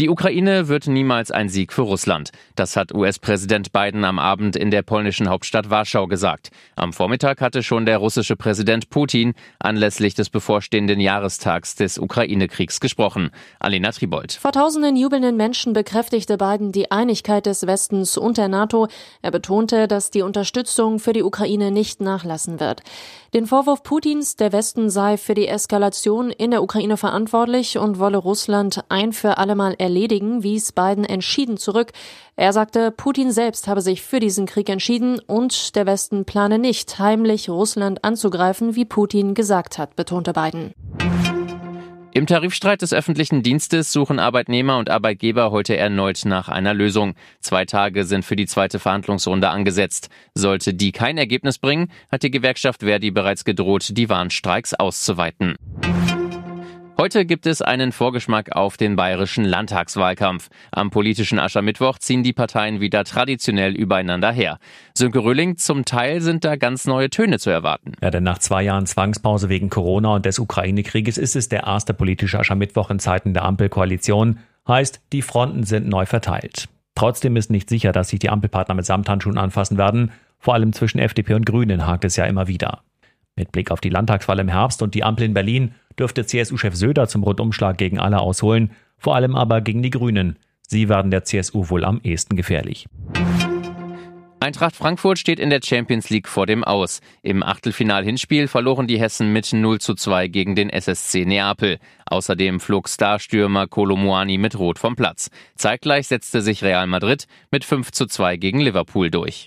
Die Ukraine wird niemals ein Sieg für Russland. Das hat US-Präsident Biden am Abend in der polnischen Hauptstadt Warschau gesagt. Am Vormittag hatte schon der russische Präsident Putin anlässlich des bevorstehenden Jahrestags des Ukraine-Kriegs gesprochen. Alena Tribold. Vor tausenden jubelnden Menschen bekräftigte Biden die Einigkeit des Westens und der NATO. Er betonte, dass die Unterstützung für die Ukraine nicht nachlassen wird. Den Vorwurf Putins, der Westen sei für die Eskalation in der Ukraine verantwortlich und wolle Russland ein für allemal erledigen, wies Biden entschieden zurück. Er sagte, Putin selbst habe sich für diesen Krieg entschieden und der Westen plane nicht, heimlich Russland anzugreifen, wie Putin gesagt hat, betonte Biden. Im Tarifstreit des öffentlichen Dienstes suchen Arbeitnehmer und Arbeitgeber heute erneut nach einer Lösung. Zwei Tage sind für die zweite Verhandlungsrunde angesetzt. Sollte die kein Ergebnis bringen, hat die Gewerkschaft Verdi bereits gedroht, die Warnstreiks auszuweiten. Heute gibt es einen Vorgeschmack auf den bayerischen Landtagswahlkampf. Am politischen Aschermittwoch ziehen die Parteien wieder traditionell übereinander her. Sönke Röhling, zum Teil sind da ganz neue Töne zu erwarten. Ja, denn nach zwei Jahren Zwangspause wegen Corona und des Ukraine-Krieges ist es der erste politische Aschermittwoch in Zeiten der Ampelkoalition. Heißt, die Fronten sind neu verteilt. Trotzdem ist nicht sicher, dass sich die Ampelpartner mit Samthandschuhen anfassen werden. Vor allem zwischen FDP und Grünen hakt es ja immer wieder. Mit Blick auf die Landtagswahl im Herbst und die Ampel in Berlin dürfte CSU-Chef Söder zum Rundumschlag gegen alle ausholen, vor allem aber gegen die Grünen. Sie werden der CSU wohl am ehesten gefährlich. Eintracht Frankfurt steht in der Champions League vor dem Aus. Im Achtelfinal-Hinspiel verloren die Hessen mit 0 zu 2 gegen den SSC Neapel. Außerdem flog Starstürmer Kolomuani mit Rot vom Platz. Zeitgleich setzte sich Real Madrid mit 5 zu 2 gegen Liverpool durch.